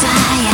fire,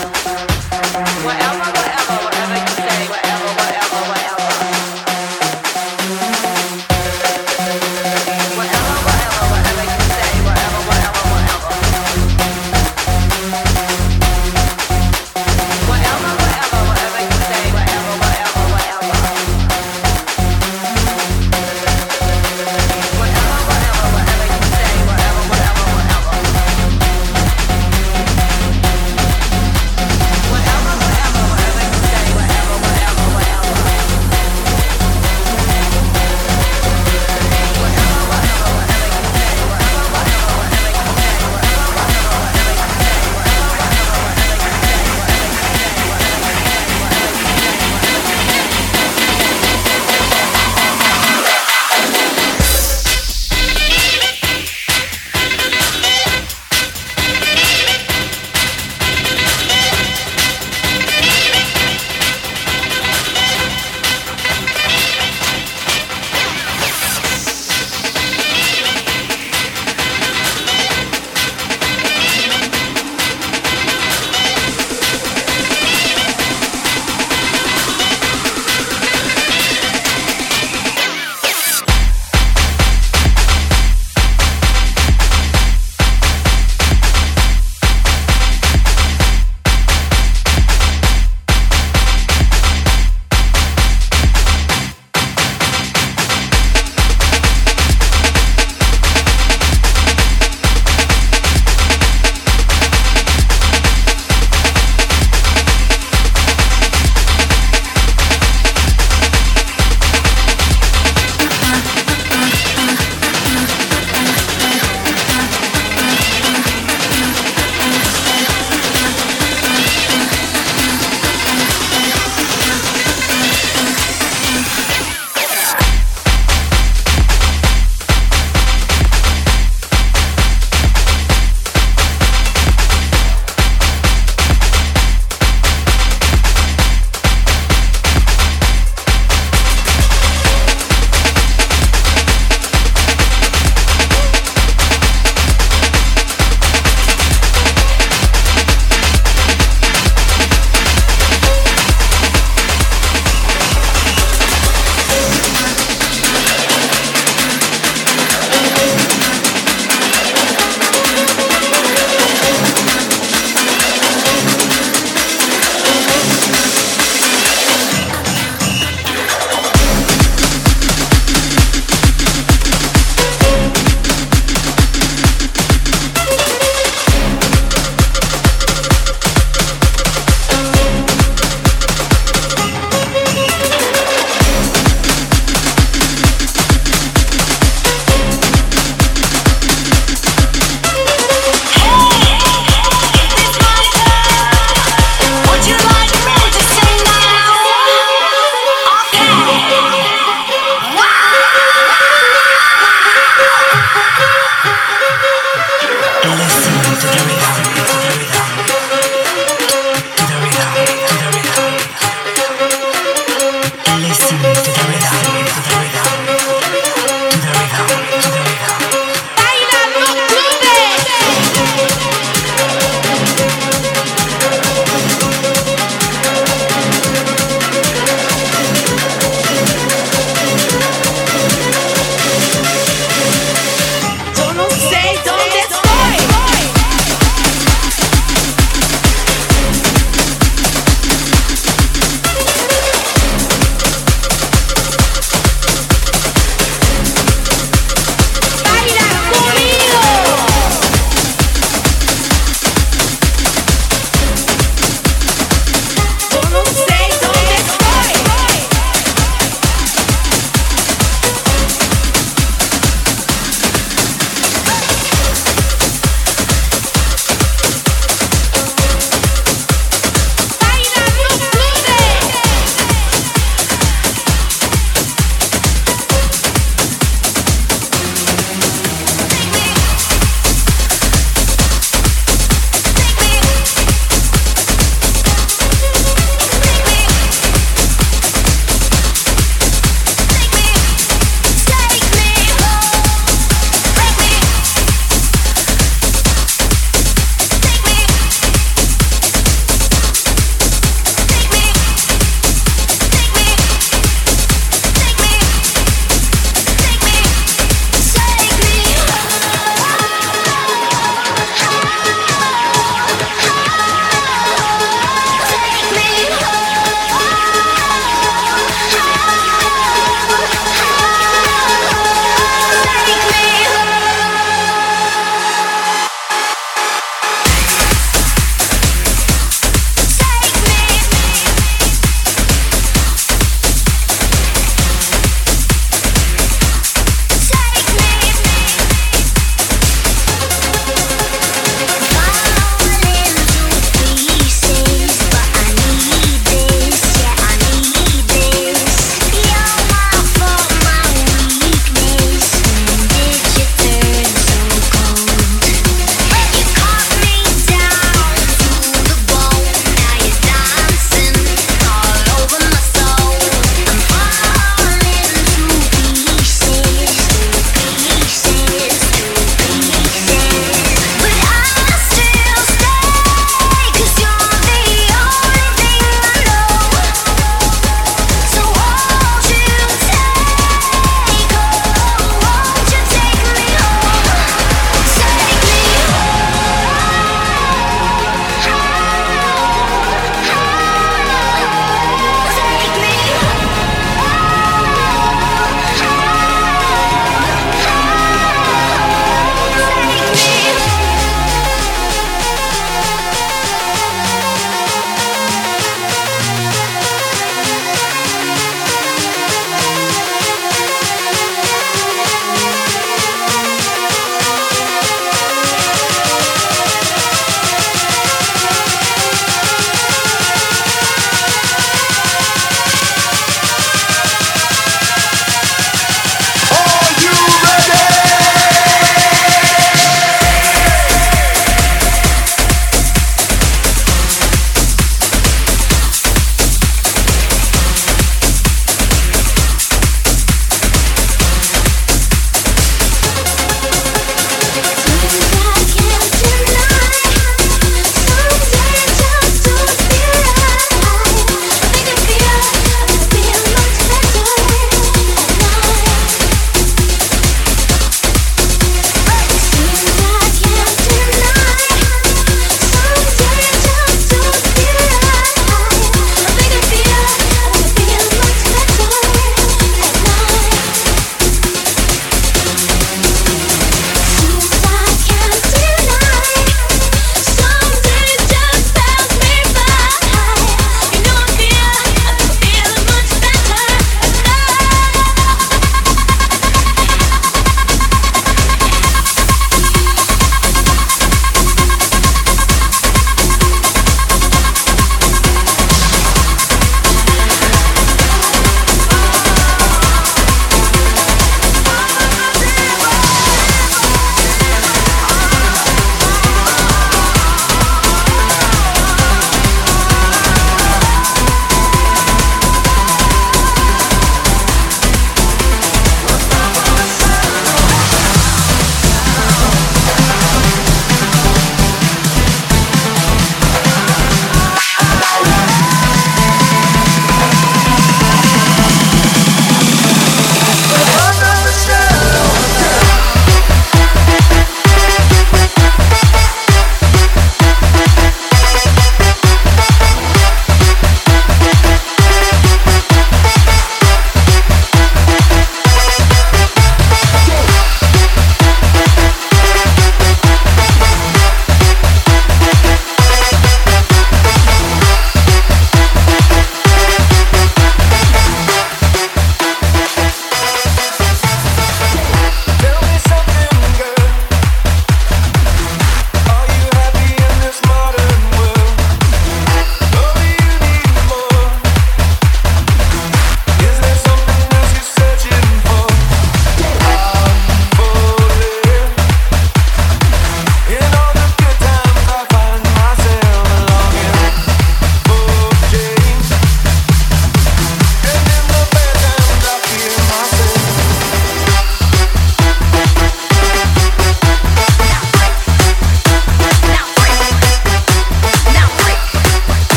bum bum